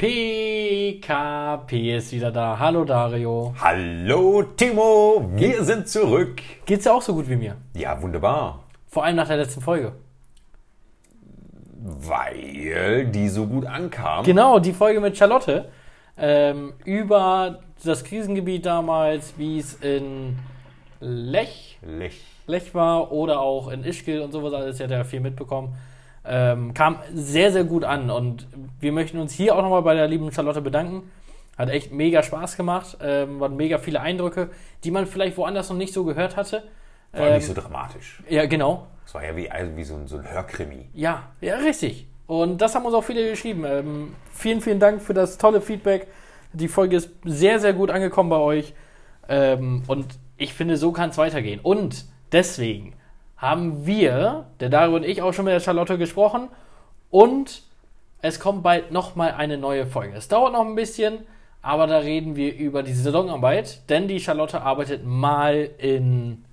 PKP ist wieder da. Hallo Dario. Hallo Timo, wir sind zurück. Geht's dir auch so gut wie mir? Ja, wunderbar. Vor allem nach der letzten Folge. Weil die so gut ankam. Genau, die Folge mit Charlotte ähm, über das Krisengebiet damals, wie es in Lech, Lech. Lech war oder auch in Ischgl und sowas alles, ihr habt ja viel mitbekommen. Ähm, kam sehr, sehr gut an und wir möchten uns hier auch nochmal bei der lieben Charlotte bedanken. Hat echt mega Spaß gemacht, ähm, waren mega viele Eindrücke, die man vielleicht woanders noch nicht so gehört hatte. War nicht Ähm, so dramatisch. Ja, genau. Es war ja wie, also wie so, ein, so ein Hörkrimi. Ja, ja, richtig. Und das haben uns auch viele geschrieben. Ähm, vielen, vielen Dank für das tolle Feedback. Die Folge ist sehr, sehr gut angekommen bei euch. Ähm, und ich finde, so kann es weitergehen. Und deswegen haben wir, der Dario und ich, auch schon mit der Charlotte gesprochen. Und es kommt bald nochmal eine neue Folge. Es dauert noch ein bisschen, aber da reden wir über die Saisonarbeit. Denn die Charlotte arbeitet mal in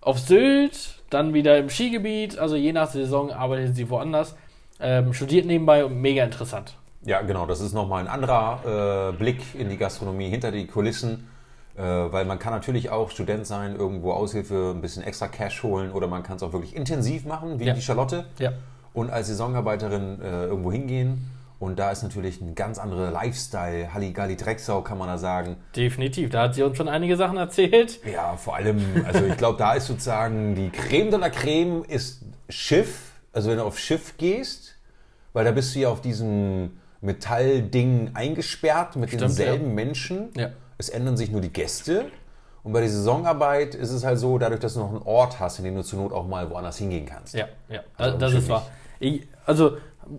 auf Sylt, dann wieder im Skigebiet, also je nach Saison arbeitet sie woanders. Ähm, studiert nebenbei und mega interessant. Ja, genau, das ist nochmal ein anderer äh, Blick in die Gastronomie, hinter die Kulissen. Äh, weil man kann natürlich auch Student sein, irgendwo Aushilfe, ein bisschen extra Cash holen oder man kann es auch wirklich intensiv machen, wie Ja. die Charlotte. Ja. und als Saisonarbeiterin äh, irgendwo hingehen. Und da ist natürlich ein ganz anderer Lifestyle, Halligalli Drecksau kann man da sagen. Definitiv. Da hat sie uns schon einige Sachen erzählt. Ja, vor allem, also ich glaube, da ist sozusagen die Creme de la Creme ist Schiff. Also wenn du auf Schiff gehst, weil da bist du ja auf diesem Metallding eingesperrt mit Stimmt, denselben ja. Menschen. Ja. Es ändern sich nur die Gäste. Und bei der Saisonarbeit ist es halt so, dadurch, dass du noch einen Ort hast, in dem du zur Not auch mal woanders hingehen kannst. Ja, ja. Also das Schiff ist wahr. Ich, also,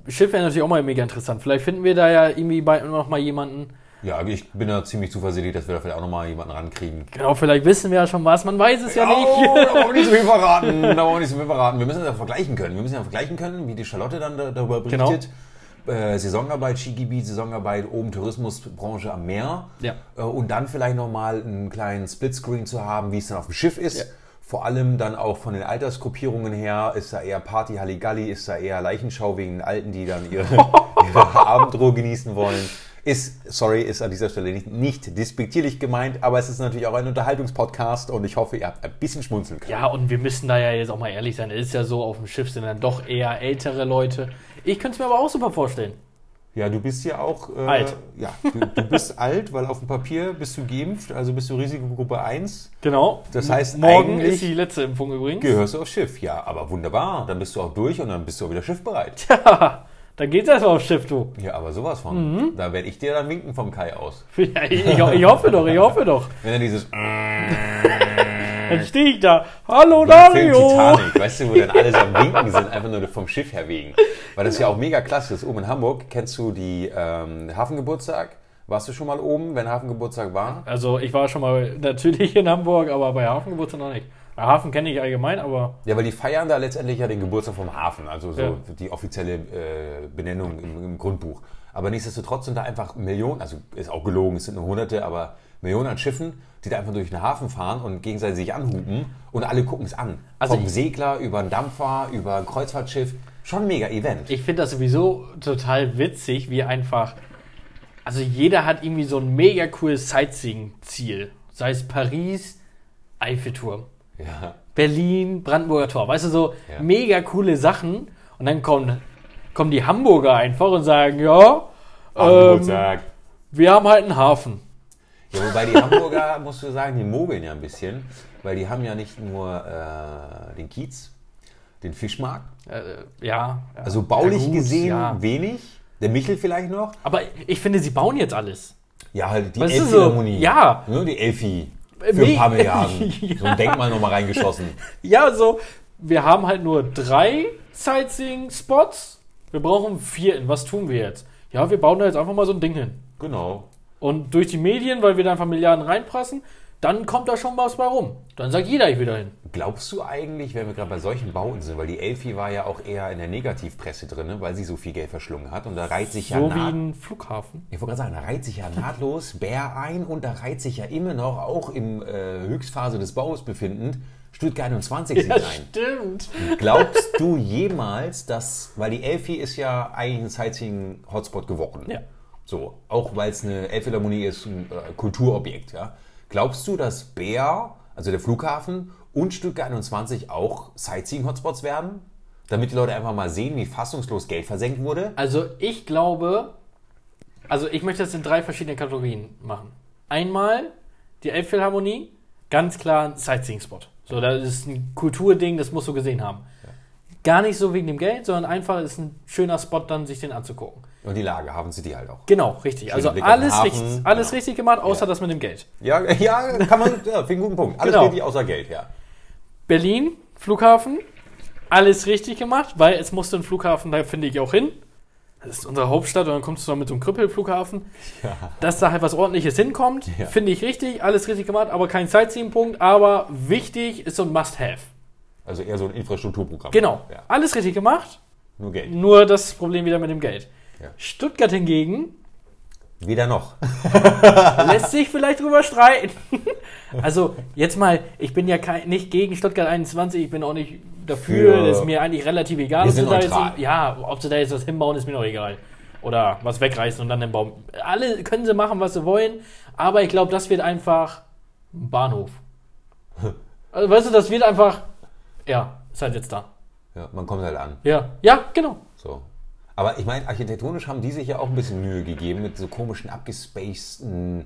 Schiff wäre natürlich auch mal mega interessant. Vielleicht finden wir da ja irgendwie bald noch mal jemanden. Ja, ich bin da ziemlich zuversichtlich, dass wir da vielleicht auch nochmal jemanden rankriegen. Genau, vielleicht wissen wir ja schon was. Man weiß es ja, Oh, nicht. da wollen wir nicht so viel verraten. Da wollen wir nicht so viel verraten. Wir müssen das ja vergleichen können. Wir müssen ja vergleichen können, wie die Charlotte dann da, darüber Genau. Äh, Saisonarbeit, Skigebiet, Saisonarbeit, oben Tourismusbranche am Meer. Ja. Äh, und dann vielleicht nochmal einen kleinen Splitscreen zu haben, wie es dann auf dem Schiff ist. Ja. Vor allem dann auch von den Altersgruppierungen her, ist da eher Party Halligalli, ist da eher Leichenschau wegen den Alten, die dann ihre, ihre Abendruhe genießen wollen. Ist, sorry, ist an dieser Stelle nicht, nicht despektierlich gemeint, aber es ist natürlich auch ein Unterhaltungspodcast und ich hoffe, ihr habt ein bisschen schmunzeln können. Ja, und wir müssen da ja jetzt auch mal ehrlich sein. Es ist ja so, auf dem Schiff sind dann doch eher ältere Leute. Ich könnte es mir aber auch super vorstellen. Ja, du bist ja auch äh, Alt. Ja, du, du bist alt, weil auf dem Papier bist du geimpft, also bist du Risikogruppe 1. Genau. Das heißt, morgen ist die letzte Impfung übrigens. Gehörst du aufs Schiff, ja, aber wunderbar. Dann bist du auch durch und dann bist du auch wieder schiffbereit. Ja, dann geht's erstmal aufs Schiff, du. Ja, aber sowas von. Mhm. Da werde ich dir dann winken vom Kai aus. Ja, ich, ich, ich hoffe doch, ich hoffe doch. Wenn er dieses Dann stehe ich da. Hallo Film Dario! Titanic, weißt du, wo dann alle so am Winken sind, einfach nur vom Schiff her wegen. Weil das ja auch mega klasse ist. Oben in Hamburg, kennst du die ähm, Hafengeburtstag? Warst du schon mal oben, wenn Hafengeburtstag war? Also ich war schon mal natürlich in Hamburg, aber bei Hafengeburtstag noch nicht. Bei Hafen kenne ich allgemein, aber Ja, weil die feiern da letztendlich ja den Geburtstag vom Hafen, also so Ja. die offizielle äh, Benennung im, im Grundbuch. Aber nichtsdestotrotz sind da einfach Millionen, also ist auch gelogen, es sind nur Hunderte, aber Millionen an Schiffen, die da einfach durch den Hafen fahren und gegenseitig sich anhupen und alle gucken es an. Also Vom Segler über ein Dampfer, über ein Kreuzfahrtschiff. Schon ein mega Event. ich finde das sowieso total witzig, wie einfach. Also jeder hat irgendwie so ein mega cooles Sightseeing-Ziel. Sei es Paris, Eiffelturm. Ja. Berlin, Brandenburger Tor. Weißt du, so Ja. mega coole Sachen. Und dann kommen, kommen die Hamburger einfach und sagen, ja, ähm, wir haben halt einen Hafen. Ja, wobei die Hamburger, musst du sagen, die mogeln ja ein bisschen, weil die haben ja nicht nur äh, den Kiez, den Fischmarkt, Äh, ja. ja. also baulich gut, gesehen Ja. wenig, der Michel vielleicht noch, Aber ich finde, sie bauen jetzt alles. Ja, halt die Elbphilharmonie. so, ja. Ne, die Elfi. Für ein paar Milliarden. Ja. So ein Denkmal nochmal reingeschossen. Ja, so, wir haben halt nur drei Sightseeing-Spots. Wir brauchen vier. Was tun wir jetzt? Ja, wir bauen da jetzt einfach mal so ein Ding hin. Genau. Und durch die Medien, weil wir da einfach Milliarden reinprassen, dann kommt da schon was bei rum. Dann sagt jeder, ich will da hin. Glaubst du eigentlich, wenn wir gerade bei solchen Bauten sind, weil die Elfi war ja auch eher in der Negativpresse drin, ne, weil sie so viel Geld verschlungen hat und da reiht sich ja So wie naht, ein Flughafen. ich wollte gerade sagen, da reiht sich ja nahtlos Bär ein und da reiht sich ja immer noch, auch im äh, Höchstphase des Baus befindend, Stuttgart 21 sieht Ja, ein. stimmt. Glaubst du jemals, dass, weil die Elfi ist ja eigentlich ein Sightseeing-Hotspot geworden. Ja. So, auch weil es eine Elbphilharmonie ist, ein äh, Kulturobjekt, ja. Glaubst du, dass Bär, also der Flughafen und Stuttgart 21 auch Sightseeing-Hotspots werden? Damit die Leute einfach mal sehen, wie fassungslos Geld versenkt wurde? Also ich glaube, also ich möchte das in drei verschiedene Kategorien machen. Einmal die Elbphilharmonie, ganz klar ein Sightseeing-Spot. So, das ist ein Kulturding, das musst du gesehen haben. Gar nicht so wegen dem Geld, sondern einfach ist ein schöner Spot, dann sich den anzugucken. Und die Lage haben sie die halt auch. Genau, richtig. also Blick alles, richtig, alles ja. richtig gemacht, außer Ja. das mit dem Geld. Ja, ja, kann man, ja, finde ich einen guten Punkt. Alles Genau. richtig außer Geld, ja. Berlin, Flughafen, alles richtig gemacht, weil es musste ein Flughafen, da finde ich auch hin. Das ist unsere Hauptstadt und dann kommst du da mit so einem Krüppelflughafen. Dass da halt was ordentliches hinkommt, Ja. finde ich richtig, alles richtig gemacht, aber kein Sightseeing-Punkt, aber wichtig ist so ein Must-Have. Also eher so ein Infrastrukturprogramm. Genau, Ja, alles richtig gemacht, nur Geld. nur das Problem wieder mit dem Geld. Ja. Stuttgart hingegen Weder noch. lässt sich vielleicht drüber streiten. also jetzt mal, ich bin ja kein, nicht gegen Stuttgart 21, ich bin auch nicht dafür, Für- das ist mir eigentlich relativ egal. Wir ob sind da jetzt, ja, ob sie da jetzt was hinbauen, ist mir noch egal. Oder was wegreißen und dann den Baum. Alle können sie machen, was sie wollen, aber ich glaube, das wird einfach ein Bahnhof. Also weißt du, das wird einfach, ja, ist halt jetzt da. Ja, man kommt halt an. Ja, ja, genau. So. Aber ich meine, architektonisch haben die sich ja auch ein bisschen Mühe gegeben mit so komischen, abgespaceden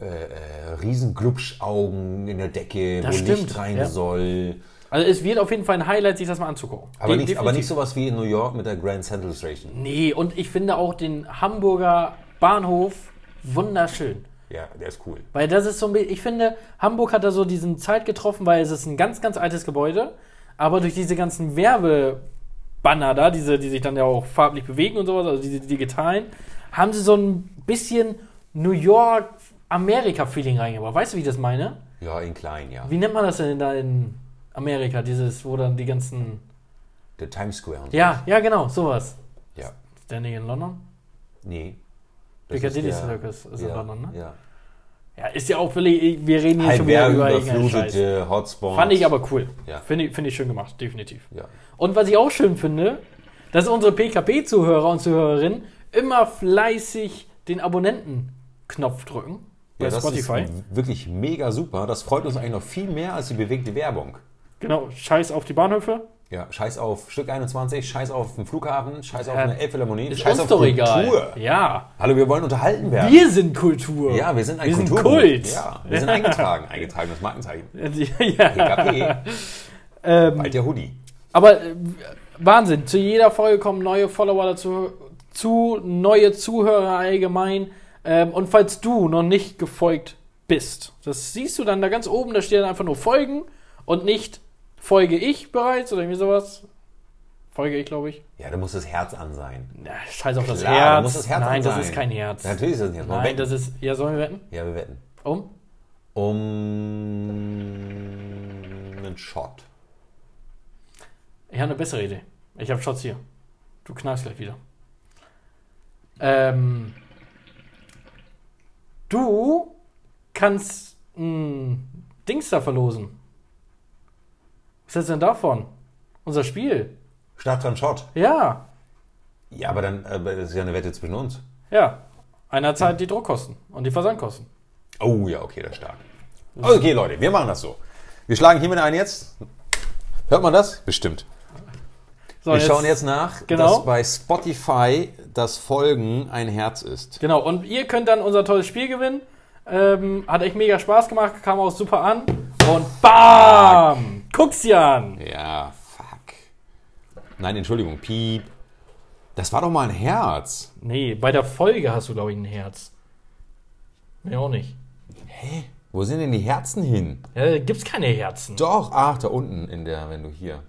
äh, äh, Riesenglubschaugen in der Decke, Das wo stimmt, Licht rein ja. soll. Also es wird auf jeden Fall ein Highlight, sich das mal anzugucken. Aber De- nicht, aber nicht sowas wie in New York mit der Grand Central Station. Nee, und ich finde auch den Hamburger Bahnhof wunderschön. Ja, der ist cool. Weil das ist so ein bisschen, ich finde, Hamburg hat da so diesen Zeit getroffen, weil es ist ein ganz, ganz altes Gebäude, aber durch diese ganzen Werbebanner da, diese, die sich dann ja auch farblich bewegen und sowas, also diese digitalen, haben sie so ein bisschen New York, Amerika-Feeling reingebracht. Weißt du, wie ich das meine? Ja, in klein, ja. Wie nennt man das denn da in Amerika, dieses, wo dann die ganzen. Der Times Square und so. Ja, ja, genau, sowas. Ja. Standing in London? Nee. Piccadilly ist der- Circus ist in ja, London, ne? Ja. Ja, ist ja auch völlig, wir reden hier schon wieder über irgendeinen Hotspots. Fand ich aber cool. Ja. Finde ich, finde ich schön gemacht, definitiv. Ja. Und was ich auch schön finde, dass unsere PKP-Zuhörer und Zuhörerinnen immer fleißig den Abonnenten-Knopf drücken bei Ja, das Spotify. ist wirklich mega super. Das freut uns eigentlich noch viel mehr als die bewegte Werbung. Genau, Scheiß auf die Bahnhöfe. Ja, scheiß auf Stück 21, scheiß auf den Flughafen, scheiß auf Ja, eine Elbphilharmonie, Ist scheiß auf doch Kultur. egal. Ja. Hallo, wir wollen unterhalten werden. Wir sind Kultur. ja, wir sind ein wir sind Kulturgut. Kult. Ja, wir sind eingetragen. Eingetragenes Markenzeichen. ja. PKP, Ähm, bald der Hoodie. Aber äh, Wahnsinn, zu jeder Folge kommen neue Follower dazu, zu, neue Zuhörer allgemein. Ähm, und falls du noch nicht gefolgt bist, das siehst du dann da ganz oben, da steht dann einfach nur Folgen und nicht Folge ich bereits oder irgendwie sowas. Folge ich, glaube ich. Ja, da muss das Herz an sein. Na, scheiß auf das Klar, da Herz. muss das Herz Nein, an das sein. ist kein Herz. Natürlich ist das Herz. Wir Nein, wetten? das ist. Ja, sollen wir wetten? Ja, wir wetten. Um? Um einen Shot. Ich habe eine bessere Idee. Ich habe Shots hier. Du knallst gleich wieder. Ähm, du kannst ein Dings da verlosen. Was hältst du denn davon? Unser Spiel. Statt dran Shot. Ja, Ja, aber dann, aber das ist ja eine Wette zwischen uns. ja. Einer zahlt die Druckkosten und die Versandkosten. Oh ja, okay, das ist stark. Okay, Leute, wir machen das so. Wir schlagen hiermit ein jetzt. Hört man das? Bestimmt. So, Wir schauen jetzt nach, Genau. dass bei Spotify das Folgen ein Herz ist. Genau, und ihr könnt dann unser tolles Spiel gewinnen. Ähm, hat echt mega Spaß gemacht, kam auch super an. Und BAM! Guck's dir an! Ja, fuck. Nein, Entschuldigung, piep. Das war doch mal ein Herz. Nee, bei der Folge hast du, glaube ich, ein Herz. Nee, auch nicht. Wo sind denn die Herzen hin? Ja, da gibt's keine Herzen. Doch, ach, da unten in der, wenn du hier.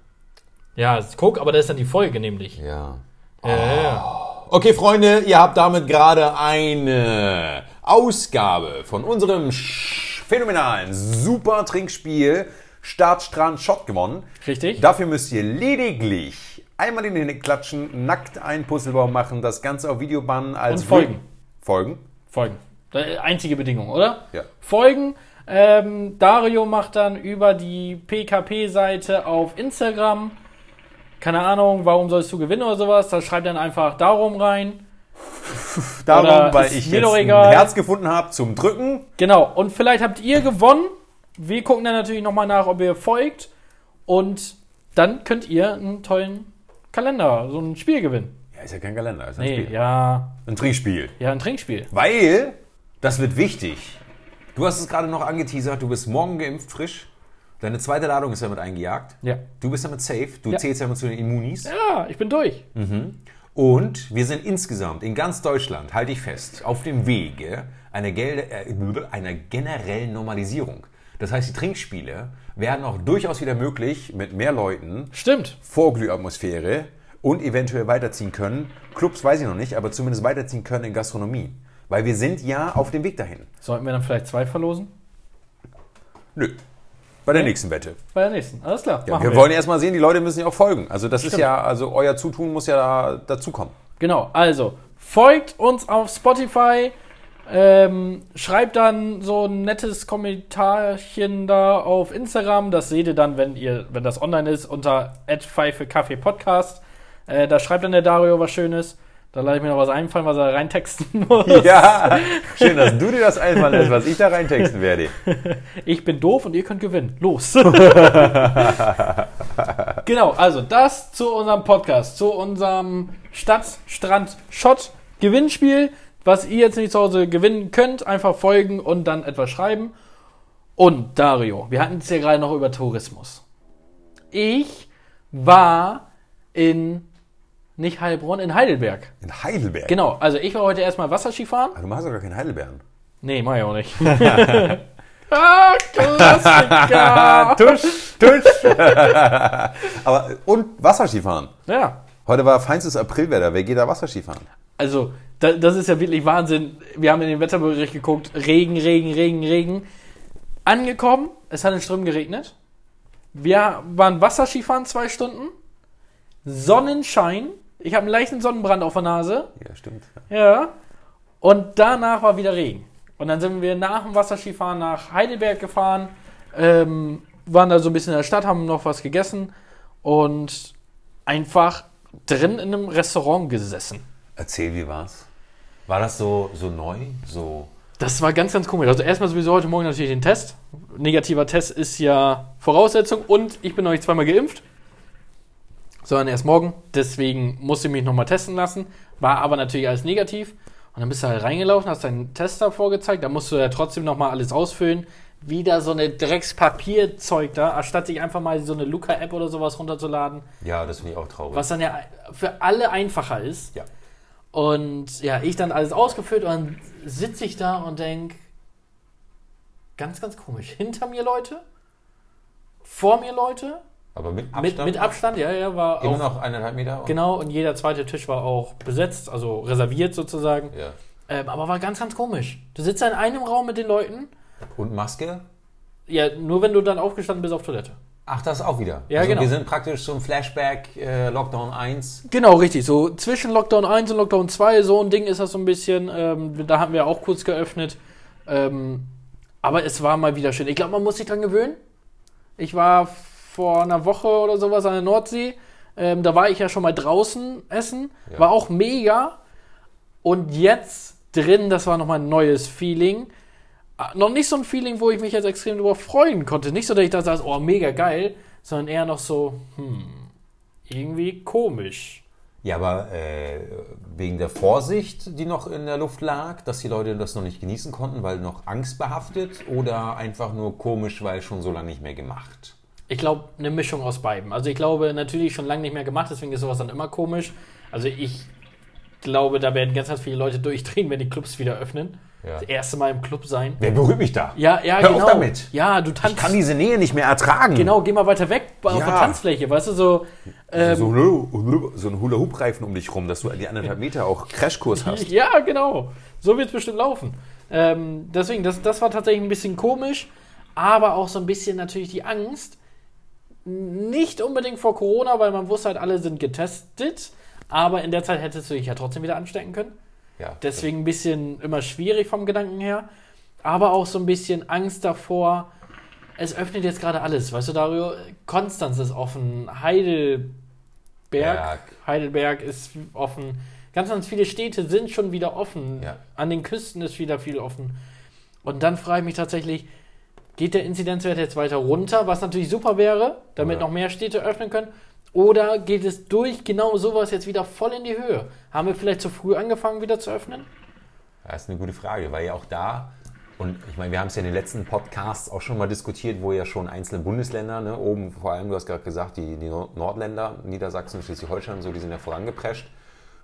Ja, guck, aber da ist dann die Folge nämlich. Ja. Ja, ja, ja. Okay, Freunde, ihr habt damit gerade eine Ausgabe von unserem sch- phänomenalen Super Trinkspiel Start, Strand, Shot gewonnen. Richtig? Dafür müsst ihr lediglich einmal in den Hände klatschen, nackt einen Puzzlebaum machen, das Ganze auf Video bannen als Und folgen. Folgen. Folgen. Einzige Bedingung, oder? Ja. Folgen. Ähm, Dario macht dann über die PKP-Seite auf Instagram, keine Ahnung, warum sollst du gewinnen oder sowas, da schreibt dann einfach darum rein. Darum, Oder weil ich jetzt ein. Herz gefunden habe zum Drücken. Genau, und vielleicht habt ihr gewonnen. Wir gucken dann natürlich nochmal nach, ob ihr folgt. Und dann könnt ihr einen tollen Kalender, so ein Spiel gewinnen. Ja, ist ja kein Kalender, ist ein Nee, Spiel. ja, Ein Trinkspiel. ja, ein Trinkspiel. Weil, das wird wichtig. Du hast es gerade noch angeteasert, du bist morgen geimpft, frisch. Deine zweite Ladung ist damit eingejagt. Ja. Du bist damit safe. Du Ja. zählst damit zu den Immunis. Ja, ich bin durch. Und wir sind insgesamt in ganz Deutschland, halte ich fest, auf dem Wege einer, Gel äh, einer generellen Normalisierung. Das heißt, die Trinkspiele werden auch durchaus wieder möglich mit mehr Leuten, Stimmt. Vorglühatmosphäre und eventuell weiterziehen können. Clubs weiß ich noch nicht, aber zumindest weiterziehen können in Gastronomie. Weil wir sind ja auf dem Weg dahin. Sollten wir dann vielleicht zwei verlosen? Nö. Bei der nächsten Wette. Bei der nächsten. Alles klar. Ja, machen wir wollen erst mal sehen, die Leute müssen ja auch folgen. Also das ist Stimmt. ja, also euer Zutun muss ja da, dazukommen. Genau, also folgt uns auf Spotify. Ähm, schreibt dann so ein nettes Kommentarchen da auf Instagram. Das seht ihr dann, wenn ihr, wenn das online ist, unter Podcast. Äh, da schreibt dann der Dario was Schönes. Da lasse ich mir noch was einfallen, was er reintexten muss. Ja, schön, dass du dir das einfallen lässt, was ich da reintexten werde. Ich bin doof und ihr könnt gewinnen. Los. genau, also das zu unserem Podcast, zu unserem Stadt, Strand, Schott Gewinnspiel, was ihr jetzt nicht zu Hause gewinnen könnt. Einfach folgen und dann etwas schreiben. Und Dario, wir hatten es ja gerade noch über Tourismus. Ich war in, nicht Heilbronn, in Heidelberg. In Heidelberg. Genau, also ich war heute erstmal Wasserskifahren. Ah, Du machst doch gar keinen Heidelbeeren. Nee, mach ich auch nicht. ah, Klassiker! tusch, tusch. Aber, und Wasserskifahren. Ja, Heute war feinstes Aprilwetter. Wer geht da Wasserskifahren? also da, das ist ja wirklich Wahnsinn. Wir haben in den Wetterbericht geguckt. Regen, Regen, Regen, Regen. Angekommen, es hat in Strömen geregnet. Wir waren Wasserskifahren zwei Stunden. Sonnenschein. Ich habe einen leichten Sonnenbrand auf der Nase. Ja, stimmt. Ja. Und danach war wieder Regen. Und dann sind wir nach dem Wasserskifahren nach Heidelberg gefahren, ähm, waren da so ein bisschen in der Stadt, haben noch was gegessen und einfach drin in einem Restaurant gesessen. Erzähl, wie war's? War das so, so neu? So. Das war ganz, ganz komisch. Also erstmal sowieso heute Morgen natürlich den Test. Negativer Test ist ja Voraussetzung und ich bin noch nicht zweimal geimpft, sondern erst morgen. Deswegen musste ich mich nochmal testen lassen. War aber natürlich alles negativ. Und dann bist du halt reingelaufen, hast deinen Test da vorgezeigt. Da musst du ja trotzdem nochmal alles ausfüllen. Wieder so eine Dreckspapierzeug da, anstatt sich einfach mal so eine Luca-App oder sowas runterzuladen. Ja, das finde ich auch traurig. Was dann ja für alle einfacher ist. Ja. Und ja, ich dann alles ausgefüllt und dann sitze ich da und denke, ganz, ganz komisch. Hinter mir Leute, vor mir Leute, Aber mit Abstand? mit, mit Abstand, ja, ja, war Immer auch, noch eineinhalb Meter? Genau, und jeder zweite Tisch war auch besetzt, also reserviert sozusagen. Ja. Ähm, aber war ganz, ganz komisch. Du sitzt da in einem Raum mit den Leuten, Und Maske? ja, nur wenn du dann aufgestanden bist auf Toilette. Ach, das auch wieder. Ja, also genau. Wir sind praktisch so ein Flashback, äh, Lockdown 1. Genau, richtig. So zwischen Lockdown 1 und Lockdown 2, so ein Ding ist das so ein bisschen. Ähm, da haben wir auch kurz geöffnet. Ähm, aber es war mal wieder schön. Ich glaube, man muss sich dran gewöhnen. Ich war vor einer Woche oder sowas an der Nordsee. Ähm, da war ich ja schon mal draußen essen. Ja. War auch mega. Und jetzt drin, das war nochmal ein neues Feeling. Ah, Noch nicht so ein Feeling, wo ich mich jetzt extrem darüber freuen konnte. Nicht so, dass ich da saß, oh, mega geil, sondern eher noch so, hm, irgendwie komisch. Ja, aber äh, wegen der Vorsicht, die noch in der Luft lag, dass die Leute das noch nicht genießen konnten, weil noch angstbehaftet oder einfach nur komisch, weil schon so lange nicht mehr gemacht? Ich glaube, eine Mischung aus beiden. Also ich glaube, natürlich schon lange nicht mehr gemacht, deswegen ist sowas dann immer komisch. Also ich glaube, da werden ganz, ganz viele Leute durchdrehen, wenn die Clubs wieder öffnen. Ja. Das erste Mal im Club sein. Wer berührt mich da? Ja, ja, Hör auf genau. damit. Ja, du Ich tanzt. kann diese Nähe nicht mehr ertragen. genau, geh mal weiter weg auf Ja. der Tanzfläche, weißt du, so. Ähm, so, ein- so ein Hula-Hoop-Reifen um dich rum, dass du die anderthalb Meter auch Crashkurs hast. Ja, genau. So wird es bestimmt laufen. Ähm, deswegen, das, das war tatsächlich ein bisschen komisch, aber auch so ein bisschen natürlich die Angst. Nicht unbedingt vor Corona, weil man wusste halt, alle sind getestet, aber in der Zeit hättest du dich ja trotzdem wieder anstecken können. Ja. Deswegen ein bisschen immer schwierig vom Gedanken her. aber auch so ein bisschen Angst davor. Es öffnet jetzt gerade alles, weißt du, Dario? Konstanz ist offen, Heidelberg, Berg. Heidelberg ist offen. Ganz, ganz viele Städte sind schon wieder offen. Ja. An den Küsten ist wieder viel offen. Und dann frage ich mich tatsächlich, geht der Inzidenzwert jetzt weiter runter, was natürlich super wäre, damit Ja. noch mehr Städte öffnen können? Oder geht es durch genau sowas jetzt wieder voll in die Höhe? Haben wir vielleicht zu früh angefangen, wieder zu öffnen? Das ist eine gute Frage, weil ja auch da, und ich meine, wir haben es ja in den letzten Podcasts auch schon mal diskutiert, wo ja schon einzelne Bundesländer, ne, oben vor allem, du hast gerade gesagt, die, die Nord- Nordländer, Niedersachsen, Schleswig-Holstein und so, die sind ja vorangeprescht,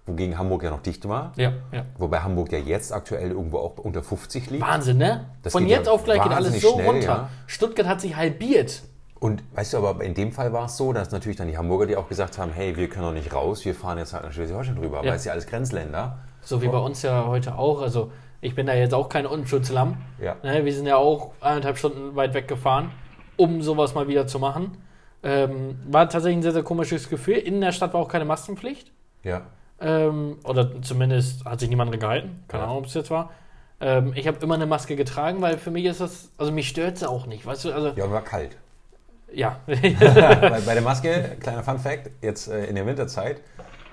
wogegen Hamburg ja noch dicht war. Ja, ja. Wobei Hamburg ja jetzt aktuell irgendwo auch unter 50 liegt. Wahnsinn, ne? Das Von geht ja jetzt auf gleich geht alles so schnell, runter. ja. Stuttgart hat sich halbiert. Und weißt du, aber in dem Fall war es so, dass natürlich dann die Hamburger, die auch gesagt haben, hey, wir können doch nicht raus, wir fahren jetzt halt nach Schleswig-Holstein rüber, Ja. weil es ja alles Grenzländer. So wie bei uns ja heute auch. Also ich bin da jetzt auch kein Unschutzlamm. Ja. Ne, wir sind ja auch eineinhalb Stunden weit weggefahren, um sowas mal wieder zu machen. Ähm, war tatsächlich ein sehr, sehr komisches Gefühl. In der Stadt war auch keine Maskenpflicht. Ja. Ähm, oder zumindest hat sich niemand dran gehalten. Keine Ja. Ahnung, ob es jetzt war. Ähm, ich habe immer eine Maske getragen, weil für mich ist das, also mich stört es auch nicht, weißt du, also Ja, war kalt. ja. bei, bei der Maske, kleiner Fun Fact, jetzt äh, in der Winterzeit,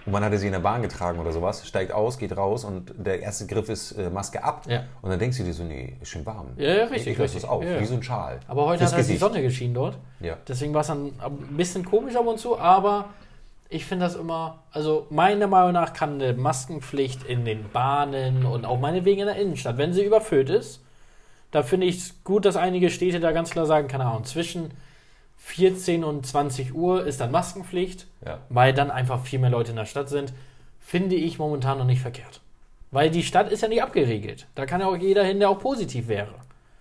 und man hatte sie in der Bahn getragen oder sowas, steigt aus, geht raus und der erste Griff ist äh, Maske ab. Ja. Und dann denkst du dir so, nee, ist schön warm. Ja, ja, richtig, Ich lasse richtig. das auf, Ja, wie so ein Schal. Aber heute Fürs hat halt die. Sonne geschienen dort. Ja. Deswegen war es dann ein bisschen komisch ab und zu, aber ich finde das immer, also meiner Meinung nach kann eine Maskenpflicht in den Bahnen und auch meinetwegen in der Innenstadt, wenn sie überfüllt ist, da finde ich es gut, dass einige Städte da ganz klar sagen, keine Ahnung, zwischen 14 und 20 Uhr ist dann Maskenpflicht, Ja. weil dann einfach viel mehr Leute in der Stadt sind, finde ich momentan noch nicht verkehrt. Weil die Stadt ist ja nicht abgeriegelt. Da kann ja auch jeder hin, der auch positiv wäre.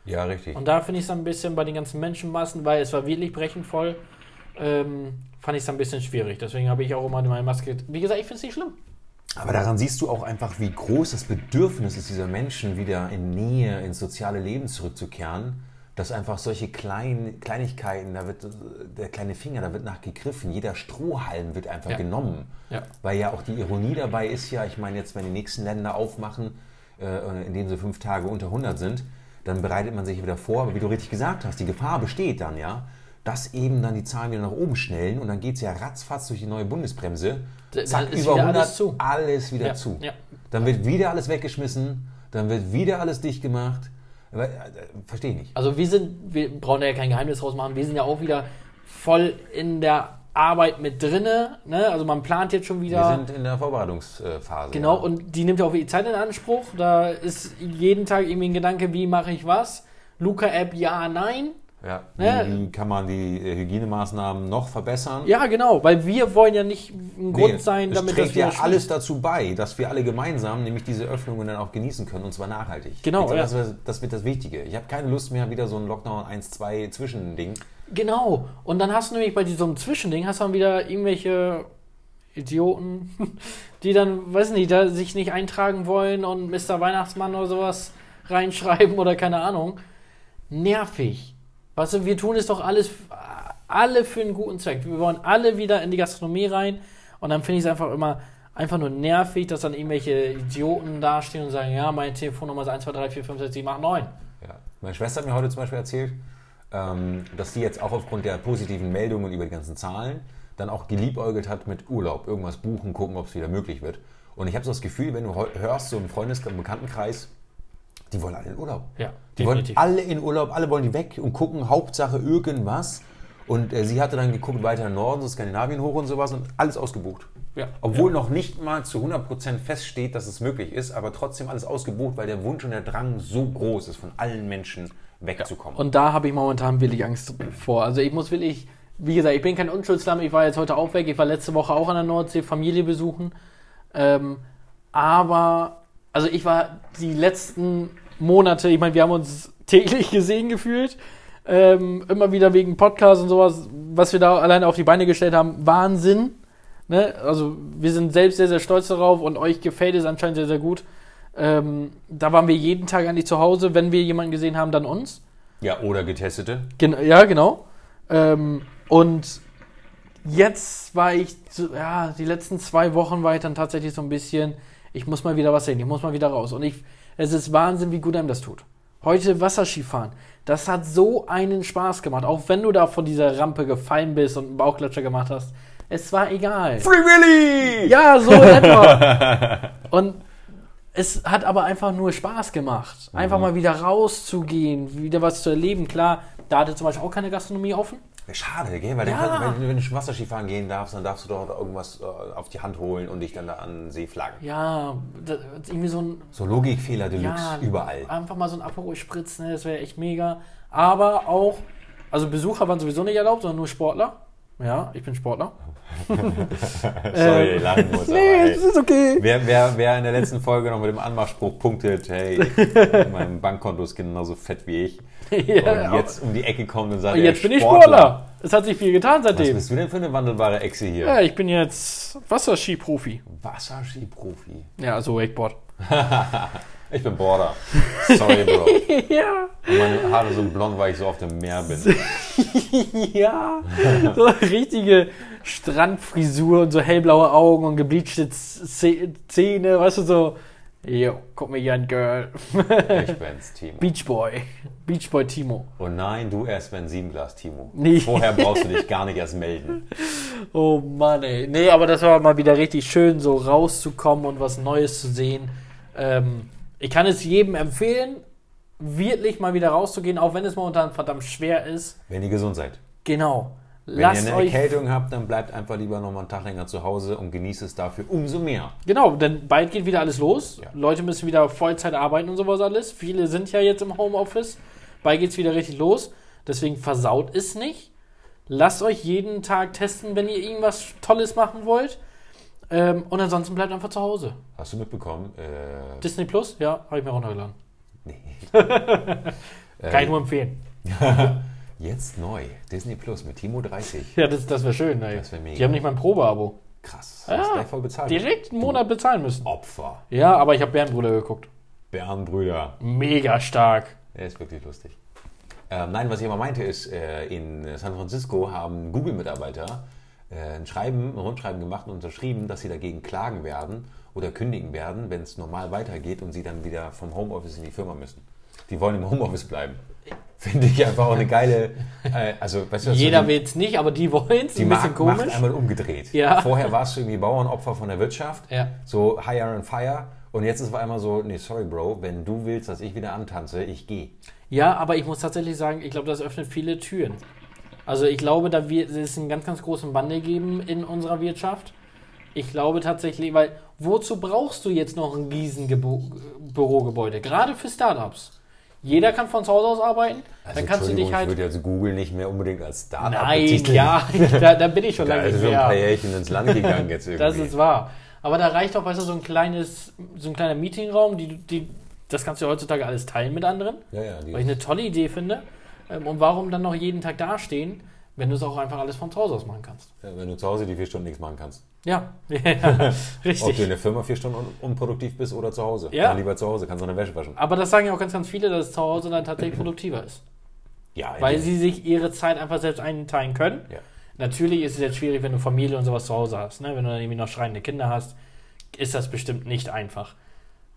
ja, richtig. Und da finde ich es ein bisschen bei den ganzen Menschenmassen, weil es war wirklich brechend voll, ähm, fand ich es ein bisschen schwierig. Deswegen habe ich auch immer meine Maske. Wie gesagt, ich finde es nicht schlimm. Aber daran siehst du auch einfach, wie groß das Bedürfnis ist dieser Menschen, wieder in Nähe, ins soziale Leben zurückzukehren. Dass einfach solche kleinen Kleinigkeiten, da wird der kleine Finger, da wird nachgegriffen, jeder Strohhalm wird einfach Ja. genommen. Ja. Weil ja auch die Ironie dabei ist ja, ich meine jetzt, wenn die nächsten Länder aufmachen, äh, in denen sie fünf Tage unter 100 sind, dann bereitet man sich wieder vor, aber wie du richtig gesagt hast, die Gefahr besteht dann ja, dass eben dann die Zahlen wieder nach oben schnellen und dann geht es ja ratzfatz durch die neue Bundesbremse. Zack, über wieder 100, alles zu. alles wieder Ja, zu. ja. Dann wird wieder alles weggeschmissen, dann wird wieder alles dicht gemacht. Aber, äh, Verstehe ich nicht. Also wir sind, wir brauchen ja kein Geheimnis draus machen, wir sind ja auch wieder voll in der Arbeit mit drinne. Ne? Also man plant jetzt schon wieder. Wir sind in der Vorbereitungsphase. Genau, ja. und die nimmt ja auch die Zeit in Anspruch. Da ist jeden Tag irgendwie ein Gedanke, wie mache ich was? Luca-App, ja, nein. Ja, Ne? wie, kann man die äh, Hygienemaßnahmen noch verbessern? Ja, genau, weil wir wollen ja nicht ein Grund Nee, sein, damit trägt das wieder ja alles dazu bei, dass wir alle gemeinsam nämlich diese Öffnungen dann auch genießen können und zwar nachhaltig. Genau, glaube, ja. das, wird- das wird das Wichtige. Ich habe keine Lust mehr wieder so ein Lockdown 1, 2 Zwischending. Genau. Und dann hast du nämlich bei diesem Zwischending, hast du dann wieder irgendwelche Idioten, die dann, weiß nicht, da sich nicht eintragen wollen und Mr. Weihnachtsmann oder sowas reinschreiben oder keine Ahnung. Nervig. Weißt du, wir tun es doch alles, alle für einen guten Zweck. Wir wollen alle wieder in die Gastronomie rein und dann finde ich es einfach immer einfach nur nervig, dass dann irgendwelche Idioten dastehen und sagen, ja, meine Telefonnummer ist 1, 2, 3, 4, 5, 6, 7, 8, 9. Ja. Meine Schwester hat mir heute zum Beispiel erzählt, ähm, dass sie jetzt auch aufgrund der positiven Meldungen über die ganzen Zahlen dann auch geliebäugelt hat mit Urlaub, irgendwas buchen, gucken, ob es wieder möglich wird. Und ich habe so das Gefühl, wenn du hörst, so im Freundes- und Bekanntenkreis, die wollen alle in Urlaub. Ja, Die wollen alle in Urlaub, alle wollen die weg und gucken, Hauptsache irgendwas. Und äh, sie hatte dann geguckt, weiter in Norden, so Skandinavien hoch und sowas und alles ausgebucht. Ja. Obwohl noch nicht mal zu 100% feststeht, dass es möglich ist, aber trotzdem alles ausgebucht, weil der Wunsch und der Drang so groß ist, von allen Menschen wegzukommen. Und da habe ich momentan wirklich Angst vor. Also ich muss wirklich, wie gesagt, ich bin kein Unschuldslamm, ich war jetzt heute auch weg, ich war letzte Woche auch an der Nordsee, Familie besuchen. Ähm, aber, also ich war die letzten Monate, ich meine, wir haben uns täglich gesehen gefühlt. Ähm, immer wieder wegen Podcast und sowas, was wir da alleine auf die Beine gestellt haben, Wahnsinn. Ne? Also wir sind selbst sehr, sehr stolz darauf und euch gefällt es anscheinend sehr, sehr gut. Ähm, da waren wir jeden Tag eigentlich zu Hause. Wenn wir jemanden gesehen haben, dann uns. ja, oder Getestete. Gen ja, genau. Ähm, und jetzt war ich, ja, die letzten zwei Wochen war ich dann tatsächlich so ein bisschen, ich muss mal wieder was sehen, ich muss mal wieder raus. Und ich, es ist Wahnsinn, wie gut einem das tut. Heute Wasserskifahren. Das hat so einen Spaß gemacht. Auch wenn du da von dieser Rampe gefallen bist und einen Bauchklatscher gemacht hast. Es war egal. Free Willy! Ja, so in etwa. Und es hat aber einfach nur Spaß gemacht. Einfach mal wieder rauszugehen, wieder was zu erleben. Klar, da hatte zum Beispiel auch keine Gastronomie offen. Schade, gell? Weil Ja. kann, wenn, wenn du Wasserski fahren gehen darfst, dann darfst du doch irgendwas äh, auf die Hand holen und dich dann da an See flaggen. Ja, das, irgendwie so ein So Logikfehler Deluxe Ja, überall. Einfach mal so ein Aperol spritzen, ne, das wäre echt mega. Aber auch, also Besucher waren sowieso nicht erlaubt, sondern nur Sportler. Ja, ich bin Sportler. Sorry, lachen muss, Nee, das ist okay. Wer, wer, wer in der letzten Folge noch mit dem Anmachspruch punktet, hey, mein Bankkonto ist genauso fett wie ich. Ja, und jetzt um die Ecke kommt und sagt, jetzt er, bin ich Sportler. Es hat sich viel getan Was seitdem. bist du denn für eine wandelbare Echse hier? Ja, ich bin jetzt Wasserski-Profi. Wasserski-Profi. Ja, also Wakeboard. Ich bin Border. Sorry, Bro. ja. Und meine Haare sind blond, weil ich so auf dem Meer bin. Ja. So eine richtige Strandfrisur und so hellblaue Augen und gebleachte Zähne, weißt du, so. Jo, guck mir hier an, Girl. Ich bin's, Timo. Beach Boy. Beach Boy Timo. Und nein, du erst wenn sieben Glas, Timo. Nee. Vorher brauchst du dich gar nicht erst melden. Oh Mann, ey. Nee, aber das war mal wieder richtig schön, so rauszukommen und was Neues zu sehen. Ähm, ich kann es jedem empfehlen, wirklich mal wieder rauszugehen, auch wenn es momentan verdammt schwer ist. Wenn ihr gesund seid. Genau. Wenn Lasst ihr eine. Erkältung habt, dann bleibt einfach lieber noch mal einen Tag länger zu Hause und genießt es dafür umso mehr. Genau, denn bald geht wieder alles los. Ja. Leute müssen wieder Vollzeit arbeiten und sowas alles. Viele sind ja jetzt im Homeoffice. Bald geht's wieder richtig los. Deswegen versaut es nicht. Lasst euch jeden Tag testen, wenn ihr irgendwas Tolles machen wollt. Ähm, und ansonsten bleibt einfach zu Hause. Hast du mitbekommen? Äh, Disney Plus, ja, habe ich mir runtergeladen. nee. Kann ich nur empfehlen. Jetzt neu. Disney Plus mit Timo 30. Ja, das, das wäre schön. Ey. Das wär mega. Die haben nicht mal ein Probeabo. Krass. Ja, gleich voll bezahlt. Direkt einen Monat bezahlen müssen. Opfer. Ja, aber ich habe Bärenbrüder geguckt. Bärenbrüder. Mega stark. Er ist wirklich lustig. Ähm, nein, was ich aber meinte ist, äh, in San Francisco haben Google-Mitarbeiter äh, ein Schreiben, ein Rundschreiben gemacht und unterschrieben, dass sie dagegen klagen werden oder kündigen werden, wenn es normal weitergeht und sie dann wieder vom Homeoffice in die Firma müssen. Die wollen im Homeoffice bleiben. Finde ich einfach auch eine geile, äh, also weißt du, was Jeder die, will es nicht, aber die wollen es. die Ein bisschen Markt macht komisch. einmal umgedreht. Ja. Vorher warst du irgendwie Bauernopfer von der Wirtschaft, Ja. so hire and fire und jetzt ist es einmal so, nee, sorry Bro, wenn du willst, dass ich wieder antanze, ich gehe. Ja, aber ich muss tatsächlich sagen, ich glaube, das öffnet viele Türen. Also ich glaube, da wird es einen ganz, ganz großen Wandel geben in unserer Wirtschaft. Ich glaube tatsächlich, weil wozu brauchst du jetzt noch ein riesen Gebo- Bürogebäude? Gerade für Startups. Jeder kann von zu Hause aus arbeiten. dann kannst du dich ich halt. würde jetzt Google nicht mehr unbedingt als Startup Nein, betiteln. ja, da, da bin ich schon Da lange ist nicht schon ein paar. Jährchen ins Land gegangen jetzt irgendwie. Das ist wahr. Aber da reicht auch, weißt du, so ein kleines, so ein kleiner Meetingraum, die, die, das kannst du ja heutzutage alles teilen mit anderen. ja, ja, Weil ich eine tolle Idee finde. Ähm, Und warum dann noch jeden Tag dastehen, wenn du es auch einfach alles von zu Hause aus machen kannst? ja, wenn du zu Hause die vier Stunden nichts machen kannst. Ja, ja Ob du in richtig. der Firma vier Stunden un unproduktiv bist oder zu Hause. Ja. Dann lieber zu Hause, kannst du eine Wäsche waschen. Aber das sagen ja auch ganz, ganz viele, dass es zu Hause dann tatsächlich produktiver ist. Ja, Weil sie sich ihre Zeit einfach selbst einteilen können. Ja. Natürlich ist es jetzt schwierig, wenn du Familie und sowas zu Hause hast. Ne? Wenn du dann irgendwie noch schreiende Kinder hast, ist das bestimmt nicht einfach.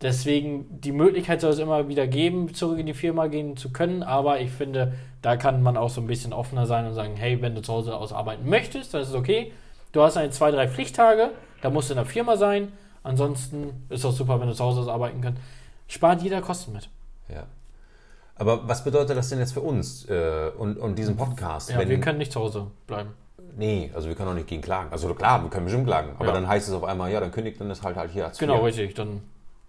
Deswegen, die Möglichkeit soll es immer wieder geben, zurück in die Firma gehen zu können. Aber ich finde, da kann man auch so ein bisschen offener sein und sagen, hey, wenn du zu Hause aus arbeiten möchtest, dann ist es okay. Du hast eine zwei, drei Pflichttage, da musst du in der Firma sein. Ansonsten ist es auch super, wenn du zu Hause aus arbeiten kannst. Spart jeder Kosten mit. ja. Aber was bedeutet das denn jetzt für uns äh, und, und diesen Podcast? Ja, wir können nicht zu Hause bleiben. Nee, also wir können auch nicht gegen klagen. Also klar, wir können bestimmt klagen. Aber Ja. dann heißt es auf einmal, ja, dann kündigt dann das halt halt hier als Genau, wir. richtig. Dann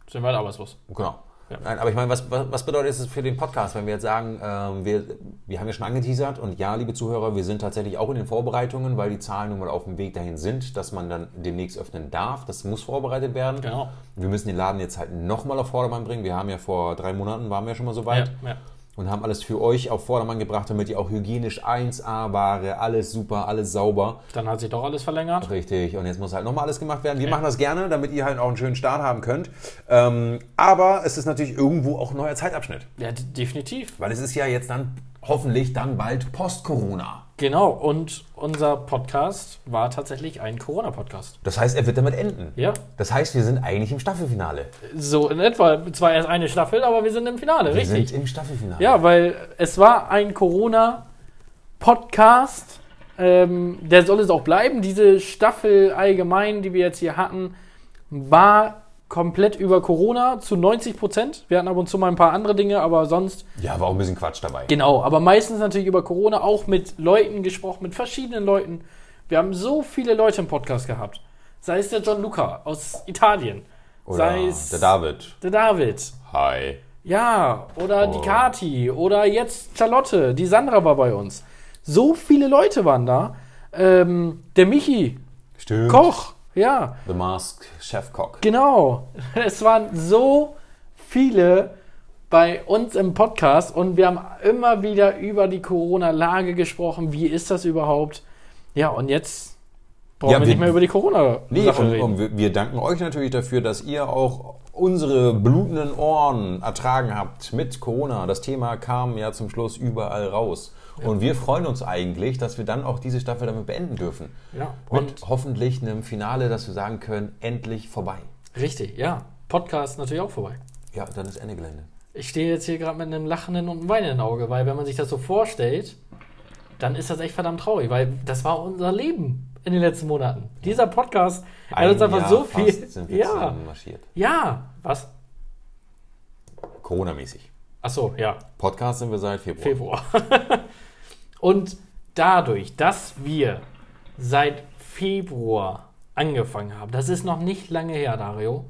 sind wir halt arbeitslos. Genau. Ja. Nein, aber ich meine, was, was, bedeutet es für den Podcast, wenn wir jetzt sagen, ähm, wir, wir haben ja schon angeteasert und ja, liebe Zuhörer, wir sind tatsächlich auch in den Vorbereitungen, weil die Zahlen nun mal auf dem Weg dahin sind, dass man dann demnächst öffnen darf. Das muss vorbereitet werden. Genau. Wir müssen den Laden jetzt halt nochmal auf Vordermann bringen. Wir haben ja vor drei Monaten, waren wir schon mal so weit Ja, ja. Und haben alles für euch auf Vordermann gebracht, damit ihr auch hygienisch 1A Ware, alles super, alles sauber. Dann hat sich doch alles verlängert. Richtig, und jetzt muss halt nochmal alles gemacht werden. Wir machen das gerne, damit ihr halt auch einen schönen Start haben könnt. Ähm, aber es ist natürlich irgendwo auch ein neuer Zeitabschnitt. Ja, definitiv. Weil es ist ja jetzt dann hoffentlich dann bald Post-Corona. Genau, und unser Podcast war tatsächlich ein Corona-Podcast. Das heißt, er wird damit enden. Ja, Das heißt, wir sind eigentlich im Staffelfinale. so in etwa. Zwar erst eine Staffel, aber wir sind im Finale, Wir richtig. sind im Staffelfinale. Ja, weil es war ein Corona-Podcast. Ähm, der soll es auch bleiben. Diese Staffel allgemein, die wir jetzt hier hatten, war komplett über Corona zu 90 Prozent. Wir hatten ab und zu mal ein paar andere Dinge, aber sonst Ja, war auch ein bisschen Quatsch dabei. Genau, aber meistens natürlich über Corona, auch mit Leuten gesprochen, mit verschiedenen Leuten. Wir haben so viele Leute im Podcast gehabt. Sei es der John Luca aus Italien, Oder sei es der David. der David, Hi. ja, oder Oh. die Kati, oder jetzt Charlotte, die Sandra war bei uns. So viele Leute waren da. Ähm, der Michi, Stimmt. Koch, ja, The Mask Chefkoch. Genau. Es waren so viele bei uns im Podcast und wir haben immer wieder über die Corona-Lage gesprochen. Wie ist das überhaupt? Ja, und jetzt brauchen Ja, wir wir- nicht mehr über die corona Nee, und, reden. und wir, wir danken euch natürlich dafür, dass ihr auch unsere blutenden Ohren ertragen habt mit Corona. Das Thema kam ja zum Schluss überall raus. Und wir freuen uns eigentlich, dass wir dann auch diese Staffel damit beenden dürfen. ja, Mit und hoffentlich einem Finale, dass wir sagen können, endlich vorbei. richtig, ja. Podcast natürlich auch vorbei. Ja, dann ist Ende Gelände. Ich stehe jetzt hier gerade mit einem lachenden und einem weinenden Auge, weil wenn man sich das so vorstellt, dann ist das echt verdammt traurig, weil das war unser Leben in den letzten Monaten. Dieser Podcast hat uns einfach Jahr so viel. sind wir Ja, marschiert. ja. Was? Corona-mäßig. Ach so, ja. Podcast sind wir seit Februar. Februar. Und dadurch, dass wir seit Februar angefangen haben, das ist noch nicht lange her, Dario,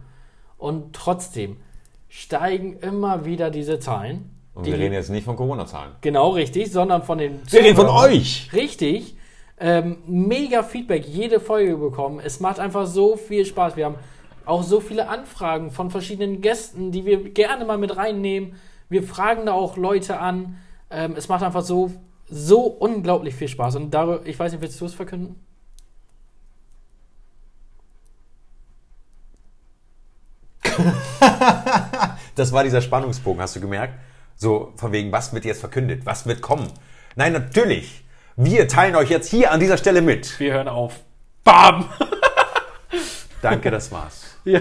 und trotzdem steigen immer wieder diese Zahlen. Und die- wir reden jetzt nicht von Corona-Zahlen. Genau richtig, sondern von den Wir reden von euch! Richtig. Ähm, mega Feedback, jede Folge bekommen. Es macht einfach so viel Spaß. Wir haben auch so viele Anfragen von verschiedenen Gästen, die wir gerne mal mit reinnehmen. Wir fragen da auch Leute an. Ähm, es macht einfach so, so unglaublich viel Spaß. Und darüber, ich weiß nicht, willst du es verkünden? Das war dieser Spannungsbogen, hast du gemerkt? So, von wegen, was wird jetzt verkündet? Was wird kommen? Nein, natürlich. Wir teilen euch jetzt hier an dieser Stelle mit. Wir hören auf. Bam! Danke, das war's. ja,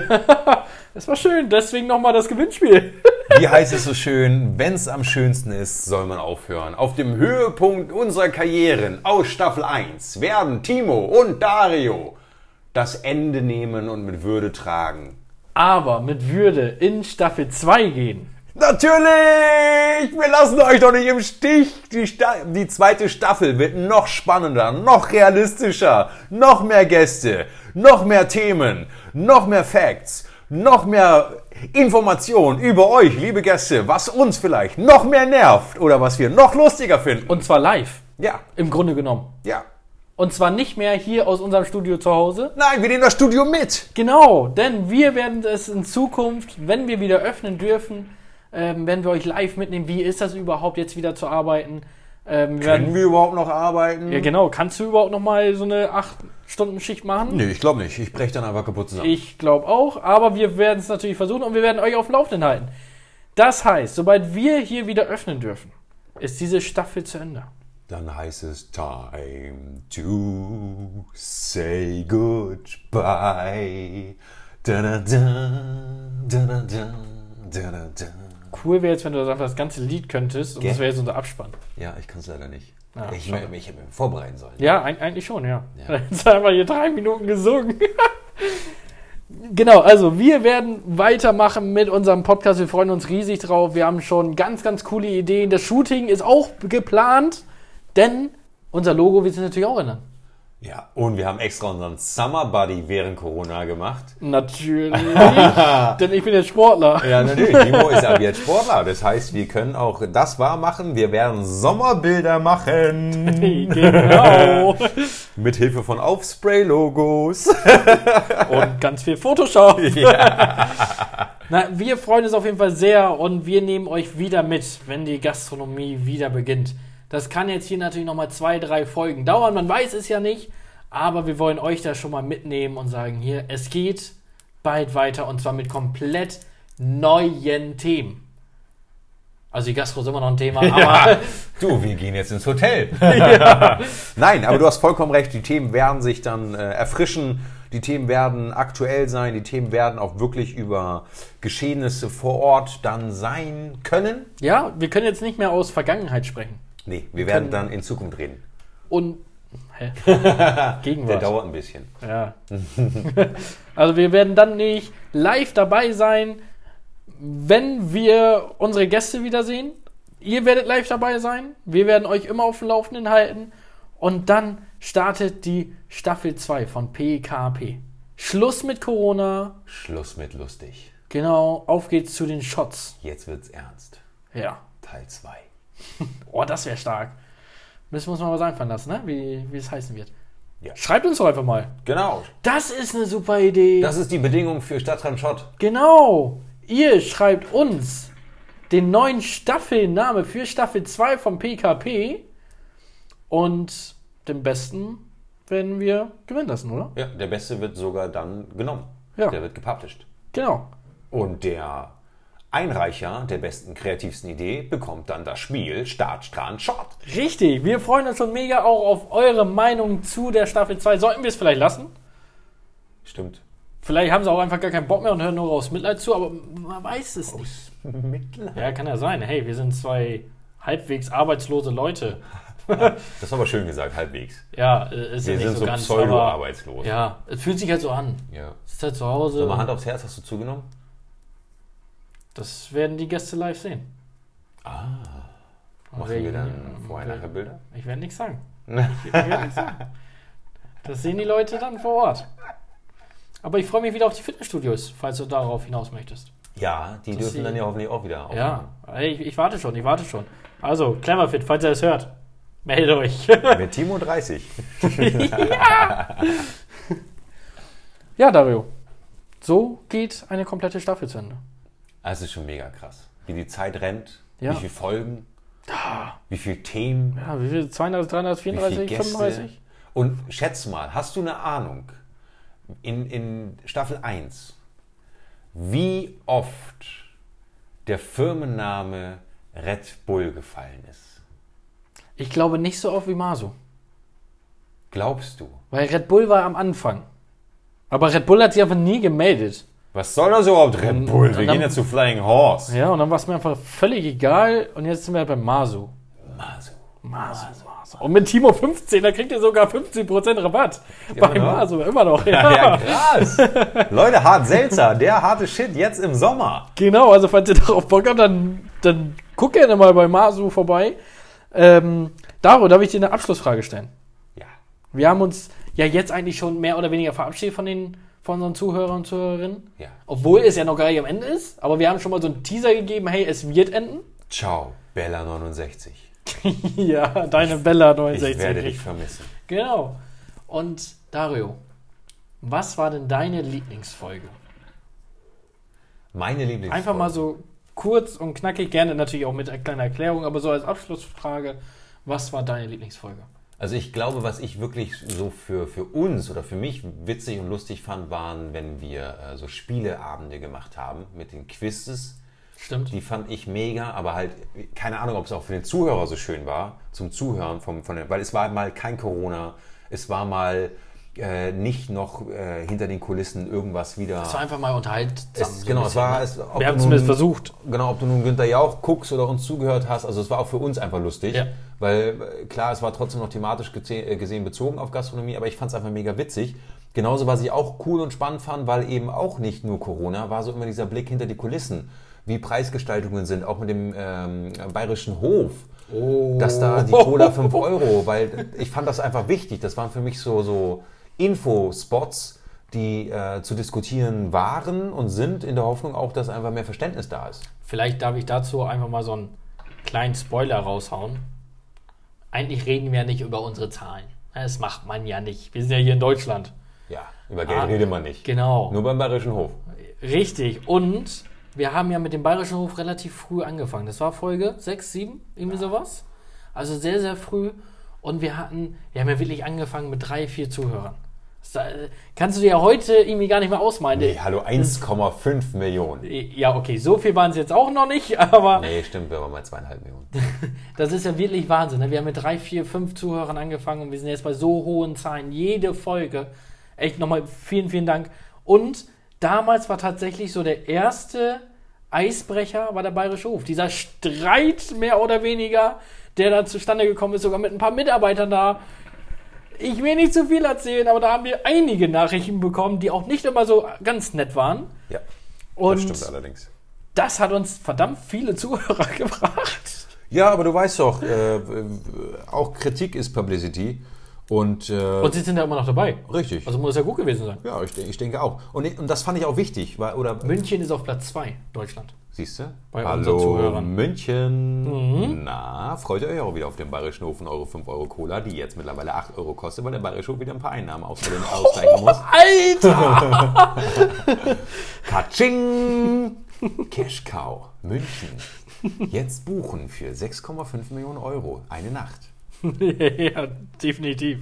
das war schön. Deswegen nochmal das Gewinnspiel. Wie heißt es so schön? Wenn es am schönsten ist, soll man aufhören. Auf dem Höhepunkt unserer Karrieren aus Staffel 1 werden Timo und Dario das Ende nehmen und mit Würde tragen. Aber mit Würde in Staffel 2 gehen. Natürlich! Wir lassen euch doch nicht im Stich. Die, Sta die zweite Staffel wird noch spannender, noch realistischer, noch mehr Gäste, noch mehr Themen, noch mehr Facts, noch mehr Informationen über euch, liebe Gäste, was uns vielleicht noch mehr nervt oder was wir noch lustiger finden. Und zwar live. Ja, Im Grunde genommen. ja. Und zwar nicht mehr hier aus unserem Studio zu Hause. Nein, wir nehmen das Studio mit. Genau, denn wir werden es in Zukunft, wenn wir wieder öffnen dürfen, ähm, werden wir euch live mitnehmen. Wie ist das überhaupt jetzt wieder zu arbeiten? Ähm, wir Können werden, wir überhaupt noch arbeiten? ja, genau. Kannst du überhaupt noch mal so eine 8-Stunden-Schicht machen? Nee, ich glaube nicht. Ich breche dann einfach kaputt zusammen. Ich glaube auch, aber wir werden es natürlich versuchen und wir werden euch auf dem Laufenden halten. Das heißt, sobald wir hier wieder öffnen dürfen, ist diese Staffel zu Ende. Dann heißt es time to say goodbye. Da da da, da. Cool wäre jetzt, wenn du das ganze Lied könntest und Gell? das wäre jetzt unser Abspann. Ja, ich kann es leider nicht. Ja, ich hätte mich vorbereiten sollen. Ja, eig- eigentlich schon, ja. Ja. Jetzt haben wir hier drei Minuten gesungen. genau, also wir werden weitermachen mit unserem Podcast. Wir freuen uns riesig drauf. Wir haben schon ganz, ganz coole Ideen. Das Shooting ist auch geplant, denn unser Logo wird sich natürlich auch ändern. Ja, und wir haben extra unseren Summer Buddy während Corona gemacht. Natürlich, denn ich bin jetzt Sportler. Ja, natürlich. Timo ist ab jetzt Sportler. Das heißt, wir können auch das wahr machen. Wir werden Sommerbilder machen. genau. Mit Hilfe von Aufspray-Logos. Und ganz viel Photoshop. Na, wir freuen uns auf jeden Fall sehr und wir nehmen euch wieder mit, wenn die Gastronomie wieder beginnt. Das kann jetzt hier natürlich nochmal zwei, drei Folgen dauern, man weiß es ja nicht, aber wir wollen euch da schon mal mitnehmen und sagen, hier, es geht bald weiter und zwar mit komplett neuen Themen. Also die Gastro ist immer noch ein Thema, aber Du, wir gehen jetzt ins Hotel. Nein, aber du hast vollkommen recht. Die Themen werden sich dann äh, erfrischen. Die Themen werden aktuell sein. Die Themen werden auch wirklich über Geschehnisse vor Ort dann sein können. ja, wir können jetzt nicht mehr aus Vergangenheit sprechen. Nee, wir werden dann in Zukunft reden. Und hä? Der Gegenwart. dauert ein bisschen. Ja. also wir werden dann nicht live dabei sein, wenn wir unsere Gäste wiedersehen. Ihr werdet live dabei sein. Wir werden euch immer auf dem Laufenden halten. Und dann startet die Staffel 2 von PKP. Schluss mit Corona. Schluss mit lustig. Genau, auf geht's zu den Shots. Jetzt wird's ernst. Ja. Teil 2. Oh, das wäre stark. Müssen wir uns mal was einfallen lassen, ne? wie, wie es heißen wird. Ja. Schreibt uns doch einfach mal. Genau. Das ist eine super Idee. Das ist die Bedingung für Stadtrennen Schott. Genau. Ihr schreibt uns den neuen Staffelname für Staffel 2 vom PKP und den besten werden wir gewinnen lassen, oder? Ja, der Beste wird sogar dann genommen. Ja. Der wird gepublished. Genau. Und der Einreicher der besten, kreativsten Idee bekommt dann das Spiel Start, Strand, Shot. Richtig. Wir freuen uns schon mega auch auf eure Meinung zu der Staffel 2. Sollten wir es vielleicht lassen? Stimmt. Vielleicht haben sie auch einfach gar keinen Bock mehr und hören nur aus Mitleid zu, aber man weiß es nicht. Mitleid. Ja, kann ja sein. Hey, wir sind zwei halbwegs arbeitslose Leute. Das ist aber schön gesagt, halbwegs. Ja, äh, ist Wir ja nicht sind so so pseudo-arbeitslos. Ja, es fühlt sich halt so an. Ja. Es ist halt zu Hause. Sag mal, Hand aufs Herz, hast du zugenommen? Das werden die Gäste live sehen. Ah. Und Machen wir dann vorher, nachher Bilder? Ich werde nichts sagen. Ich werde nichts sagen. Das sehen die Leute dann vor Ort. Aber ich freue mich wieder auf die Fitnessstudios, falls du darauf hinaus möchtest. Ja, die dürfen sie- dann ja hoffentlich auch wieder Ja, ey, ich, ich warte schon, ich warte schon. Also, Cleverfit, falls ihr es hört, meldet euch. Mit Timo 30. ja, Dario. So geht eine komplette Staffel zu Ende. Das ist schon mega krass. Wie die Zeit rennt, Ja. wie viele Folgen, wie viele Themen, Ja, wie viel? 200, 334, wie viele Gäste. 35? Und schätz mal, hast du eine Ahnung, in, in Staffel 1, wie oft der Firmenname Red Bull gefallen ist? Ich glaube nicht so oft wie Masu. Glaubst du? Weil Red Bull war am Anfang. Aber Red Bull hat sich einfach nie gemeldet. Was soll das überhaupt, Red Bull? Wir dann- gehen ja zu Flying Horse. Ja, und dann war es mir einfach völlig egal. Und jetzt sind wir bei Masu. Masu. Masu, Masu. Und mit Timo 15, da kriegt ihr sogar 15% Rabatt. bei noch? Masu, immer noch. Ja, Ja. krass. Leute, hart Seltzer, der harte Shit jetzt im Sommer. Genau, also falls ihr darauf Bock habt, dann, dann guckt gerne mal bei Masu vorbei. Ähm, Daro, darf ich dir eine Abschlussfrage stellen? Ja. Wir haben uns ja jetzt eigentlich schon mehr oder weniger verabschiedet von den von unseren Zuhörern und Zuhörerinnen. Ja. Obwohl es ja noch gar nicht am Ende ist. Aber wir haben schon mal so einen Teaser gegeben, hey, es wird enden. Ciao, Bella 69. ja, deine Bella Ich 69. werde dich vermissen. Genau. Und Dario, was war denn deine Lieblingsfolge? Meine Lieblingsfolge. Einfach mal so kurz und knackig, gerne natürlich auch mit einer kleinen Erklärung, aber so als Abschlussfrage, was war deine Lieblingsfolge? Also ich glaube, was ich wirklich so für, für uns oder für mich witzig und lustig fand, waren, wenn wir äh, so Spieleabende gemacht haben mit den Quizzes. Stimmt. Die fand ich mega, aber halt, keine Ahnung, ob es auch für den Zuhörer so schön war, zum Zuhören, vom, von der, weil es war mal kein Corona, es war mal äh, nicht noch äh, hinter den Kulissen irgendwas wieder. Es war einfach mal unterhaltsam. Es, so genau, es war. Es, ob Wir haben du zumindest versucht. Genau, ob du nun Günther Jauch guckst oder uns zugehört hast. Also es war auch für uns einfach lustig. Ja. Weil äh, klar, es war trotzdem noch thematisch äh, gesehen bezogen auf Gastronomie, aber ich fand es einfach mega witzig. Genauso, was ich auch cool und spannend fand, weil eben auch nicht nur Corona, war so immer dieser Blick hinter die Kulissen, wie Preisgestaltungen sind, auch mit dem ähm, bayerischen Hof. Oh. Dass da die Cola 5 Euro, weil ich fand das einfach wichtig. Das waren für mich so, so Infospots, die äh, zu diskutieren waren und sind, in der Hoffnung auch, dass einfach mehr Verständnis da ist. Vielleicht darf ich dazu einfach mal so einen kleinen Spoiler raushauen. Eigentlich reden wir ja nicht über unsere Zahlen. Das macht man ja nicht. Wir sind ja hier in Deutschland. Ja, über Geld Ah, redet man nicht. Genau. Nur beim Bayerischen Hof. Richtig. Und wir haben ja mit dem Bayerischen Hof relativ früh angefangen. Das war Folge 6, 7, irgendwie sowas. Also sehr, sehr früh. Und wir hatten, wir haben ja wirklich angefangen mit drei, vier Zuhörern. Äh, kannst du dir ja heute irgendwie gar nicht mehr ausmalen. Nee, hallo, 1,5 Millionen. Ja, okay, so viel waren es jetzt auch noch nicht, aber Nee, stimmt, wir waren mal zweieinhalb Millionen. das ist ja wirklich Wahnsinn. Ne? Wir haben mit drei, vier, fünf Zuhörern angefangen und wir sind jetzt bei so hohen Zahlen. Jede Folge. Echt nochmal vielen, vielen Dank. Und damals war tatsächlich so der erste Eisbrecher war der Bayerische Hof. Dieser Streit mehr oder weniger, der da zustande gekommen ist, sogar mit ein paar Mitarbeitern da. Ich will nicht zu viel erzählen, aber da haben wir einige Nachrichten bekommen, die auch nicht immer so ganz nett waren. Ja, Und das stimmt allerdings. das hat uns verdammt viele Zuhörer gebracht. Ja, aber du weißt doch, äh, äh, auch Kritik ist Publicity. Und, äh, Und sie sind ja immer noch dabei. richtig. Also muss ja gut gewesen sein. ja, ich, ich denke auch. Und, und das fand ich auch wichtig. Weil, oder München ist auf Platz 2, Deutschland. Siehst du? Bei Hallo unseren Zuhörern. Mhm. München. Na, freut ihr euch auch wieder auf den Bayerischen Hof und eure 5 Euro Cola, die jetzt mittlerweile 8 Euro kostet, weil der Bayerische Hof wieder ein paar Einnahmen ausgleichen ausgleichen muss. Alter! Katsching! Cash Cow, München. Jetzt buchen für 6,5 Millionen Euro eine Nacht. ja, definitiv.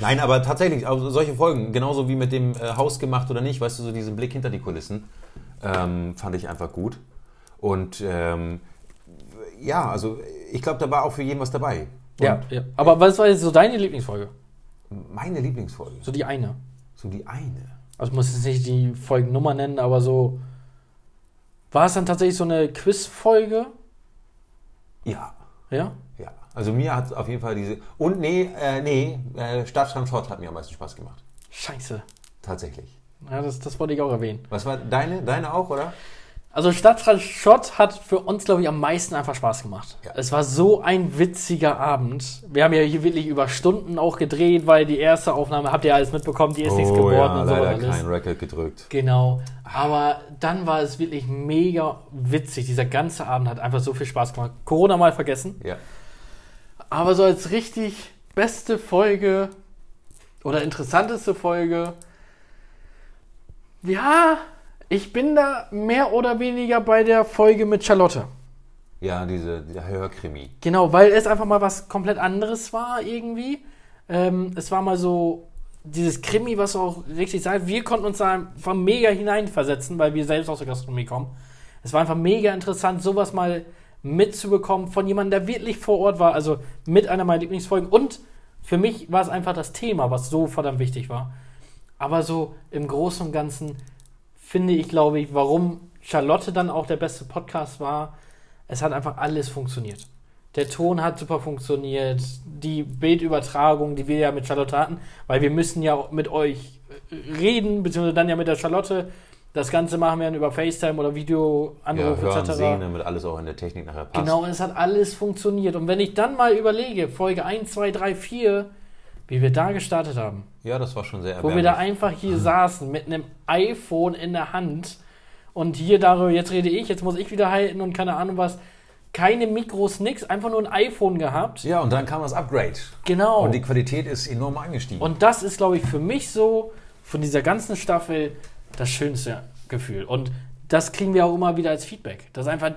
Nein, aber tatsächlich, also solche Folgen, genauso wie mit dem äh, Haus gemacht oder nicht, weißt du, so diesen Blick hinter die Kulissen, ähm, fand ich einfach gut. Und ähm, ja, also ich glaube, da war auch für jeden was dabei. Und Ja, ja. Aber was war jetzt so deine Lieblingsfolge? Meine Lieblingsfolge, So die eine. so die eine. Also ich muss jetzt nicht die Folgennummer nennen, aber so. War es dann tatsächlich so eine Quizfolge? Ja, Ja? Also mir hat auf jeden Fall diese. Und nee, äh, nee, äh, Stadtstrand Schott hat mir am meisten Spaß gemacht. Scheiße. Tatsächlich. Ja, das, das wollte ich auch erwähnen. Was war deine? Deine auch, oder? Also Stadtrat Schott hat für uns, glaube ich, am meisten einfach Spaß gemacht. Ja. Es war so ein witziger Abend. Wir haben ja hier wirklich über Stunden auch gedreht, weil die erste Aufnahme, habt ihr alles mitbekommen, die ist nichts geworden Oh ja, und so leider kein Record gedrückt. Genau. Aber dann war es wirklich mega witzig. Dieser ganze Abend hat einfach so viel Spaß gemacht. Corona mal vergessen. Ja. Aber so als richtig beste Folge oder interessanteste Folge. Ja, ich bin da mehr oder weniger bei der Folge mit Charlotte. Ja, diese, Hörkrimi. Genau, weil es einfach mal was komplett anderes war irgendwie. Ähm, es war mal so dieses Krimi, was auch richtig sagt. Wir konnten uns da einfach mega hineinversetzen, weil wir selbst aus der Gastronomie kommen. Es war einfach mega interessant, sowas mal mitzubekommen von jemandem, der wirklich vor Ort war. Also mit einer meiner Lieblingsfolgen. Und für mich war es einfach das Thema, was so verdammt wichtig war. Aber so im Großen und Ganzen finde ich, glaube ich, warum Charlotte dann auch der beste Podcast war. Es hat einfach alles funktioniert. Der Ton hat super funktioniert, die Bildübertragung, die wir ja mit Charlotte hatten, weil wir müssen ja mit euch reden, beziehungsweise dann ja mit der Charlotte. Das Ganze machen wir dann über FaceTime oder Ja, Videoanruf hören, etc. sehen, damit alles auch in der Technik nachher passt. Genau, es hat alles funktioniert. Und wenn ich dann mal überlege, Folge 1, 2, 3, 4, wie wir da gestartet haben, Ja, das war schon sehr wo wir da erbärmlich. einfach hier saßen mit einem iPhone in der Hand und hier darüber, jetzt rede ich, jetzt muss ich wieder halten und keine Ahnung was. Keine Mikros, nix, einfach nur ein iPhone gehabt. Ja, und dann kam das Upgrade. Genau. Und die Qualität ist enorm angestiegen. Und das ist, glaube ich, für mich so, von dieser ganzen Staffel, das schönste Gefühl. Und das kriegen wir auch immer wieder als Feedback. Dass einfach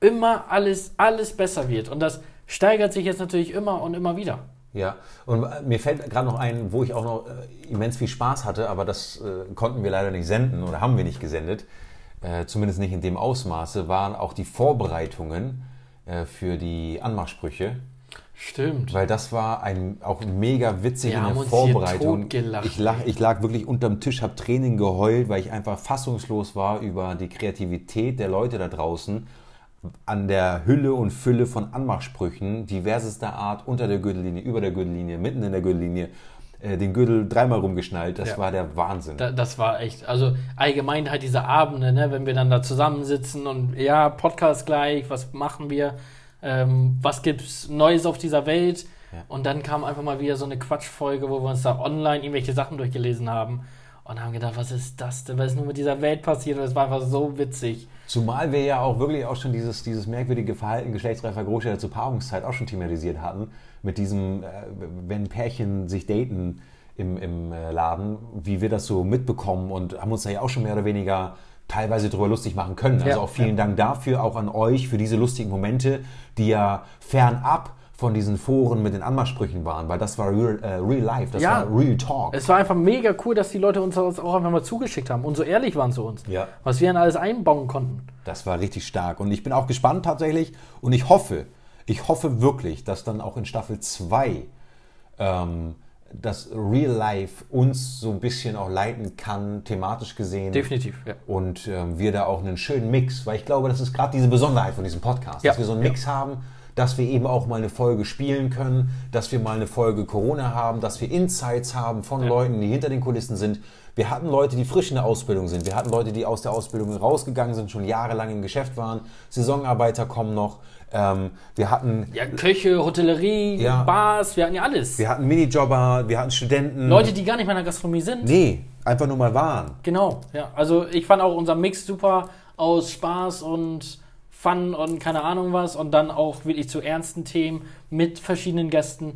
immer alles, alles besser wird. Und das steigert sich jetzt natürlich immer und immer wieder. Ja, und mir fällt gerade noch ein, wo ich auch noch äh, immens viel Spaß hatte, aber das äh, konnten wir leider nicht senden oder haben wir nicht gesendet, äh, zumindest nicht in dem Ausmaße, waren auch die Vorbereitungen äh, für die Anmachsprüche. Stimmt. Weil das war ein, auch mega witzig in der Vorbereitung. ich, lag, ich lag wirklich unterm Tisch, habe Tränen geheult, weil ich einfach fassungslos war über die Kreativität der Leute da draußen an der Hülle und Fülle von Anmachsprüchen diversester Art, unter der Gürtellinie, über der Gürtellinie, mitten in der Gürtellinie, äh, den Gürtel dreimal rumgeschnallt. Das Ja. war der Wahnsinn. Da, das war echt, also allgemein halt diese Abende, ne, wenn wir dann da zusammensitzen und ja, Podcast gleich, was machen wir, ähm, was gibt's Neues auf dieser Welt? Ja. Und dann kam einfach mal wieder so eine Quatschfolge, wo wir uns da online irgendwelche Sachen durchgelesen haben und haben gedacht, was ist das denn, was ist nur mit dieser Welt passiert? Und es war einfach so witzig. Zumal wir ja auch wirklich auch schon dieses, dieses merkwürdige Verhalten geschlechtsreifer Großstädter zur Paarungszeit auch schon thematisiert hatten. Mit diesem, äh, wenn Pärchen sich daten im, im äh, Laden, wie wir das so mitbekommen und haben uns da ja auch schon mehr oder weniger teilweise drüber lustig machen können. Also Ja, auch vielen Dank dafür, auch an euch für diese lustigen Momente, die ja fernab von diesen Foren mit den Anmachsprüchen waren, weil das war real, äh, real life, das Ja. war real talk. Es war einfach mega cool, dass die Leute uns das auch einfach mal zugeschickt haben und so ehrlich waren zu uns. Ja. Was wir dann alles einbauen konnten. Das war richtig stark. Und ich bin auch gespannt tatsächlich. Und ich hoffe, ich hoffe wirklich, dass dann auch in Staffel 2 ähm, das Real Life uns so ein bisschen auch leiten kann, thematisch gesehen. Definitiv, ja. Und ähm, wir da auch einen schönen Mix, weil ich glaube, das ist gerade diese Besonderheit von diesem Podcast, Ja. dass wir so einen Mix haben, dass wir eben auch mal eine Folge spielen können, dass wir mal eine Folge Corona haben, dass wir Insights haben von Leuten, die hinter den Kulissen sind. Wir hatten Leute, die frisch in der Ausbildung sind. Wir hatten Leute, die aus der Ausbildung rausgegangen sind, schon jahrelang im Geschäft waren. Saisonarbeiter kommen noch. Ähm, wir hatten Ja, Köche, Hotellerie, Ja. Bars, wir hatten ja alles. wir hatten Minijobber, wir hatten Studenten. Leute, die gar nicht mehr in der Gastronomie sind. Nee, einfach nur mal waren. Genau, ja. Also ich fand auch unser Mix super aus Spaß und Fun und keine Ahnung was und dann auch wirklich zu ernsten Themen mit verschiedenen Gästen.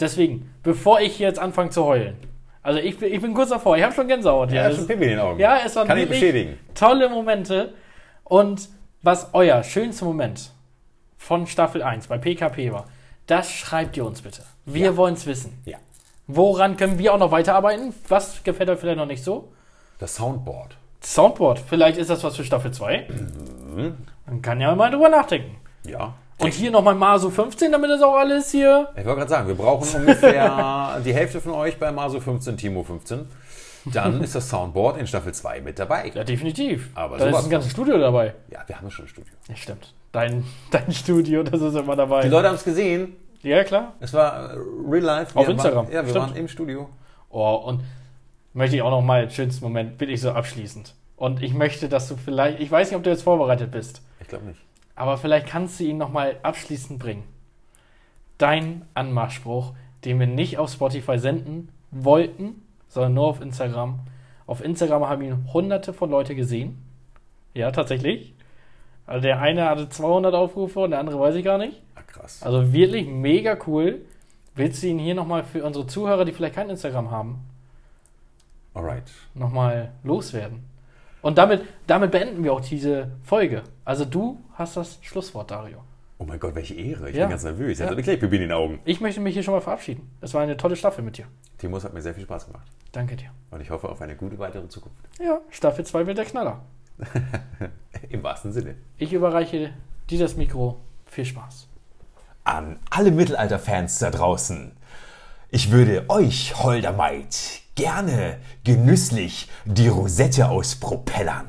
Deswegen, bevor ich jetzt anfange zu heulen, also ich, bin- ich bin kurz davor, ich habe schon Gänsehaut. Ja, Es- schon Pipi in den Augen. ja, es waren Kann ich bestätigen. tolle Momente. Und was euer schönster Moment von Staffel 1 bei PKP war, das schreibt ihr uns bitte. Wir Ja. wollen es wissen. Ja. Woran können wir auch noch weiterarbeiten? Was gefällt euch vielleicht noch nicht so? Das Soundboard. Soundboard, vielleicht ist das was für Staffel 2. Mhm. Man kann ja mal drüber nachdenken. Ja. Und hier nochmal Maso 15, damit das auch alles hier. Ich wollte gerade sagen, wir brauchen ungefähr die Hälfte von euch bei Maso 15, Timo 15. Dann ist das Soundboard in Staffel 2 mit dabei. Ja, definitiv. Aber da ist ein ganzes Studio dabei. Ja, wir haben ja schon ein Studio. Ja, stimmt. Dein, dein Studio, das ist immer dabei. Die Leute haben es gesehen. ja, klar. Es war äh, real life. Auf Wir Instagram. Waren, ja, wir Stimmt. waren im Studio. Oh, und möchte ich auch noch mal den schönsten Moment, bin ich so abschließend. Und ich möchte, dass du vielleicht, ich weiß nicht, ob du jetzt vorbereitet bist, Ich glaube nicht. aber vielleicht kannst du ihn noch mal abschließend bringen. Dein Anmachspruch, den wir nicht auf Spotify senden wollten, sondern nur auf Instagram. Auf Instagram haben ihn hunderte von Leute gesehen. Ja, tatsächlich. Also der eine hatte 200 Aufrufe und der andere weiß ich gar nicht. Ah, krass. Also wirklich mega cool. Willst du ihn hier nochmal für unsere Zuhörer, die vielleicht kein Instagram haben, Alright. nochmal loswerden? Und damit, damit beenden wir auch diese Folge. Also du hast das Schlusswort, Dario. Oh mein Gott, welche Ehre. Ich Ja. bin ganz nervös. Ja. Jetzt habe ich gleich Pipi in den Augen. Ich möchte mich hier schon mal verabschieden. Es war eine tolle Staffel mit dir. Timo, es hat mir sehr viel Spaß gemacht. Danke dir. Und ich hoffe auf eine gute weitere Zukunft. Ja, Staffel 2 wird der Knaller. Im wahrsten Sinne. Ich überreiche dir das Mikro. Viel Spaß. An alle Mittelalter-Fans da draußen. Ich würde euch, holder Maid, gerne genüsslich die Rosette aus Propellern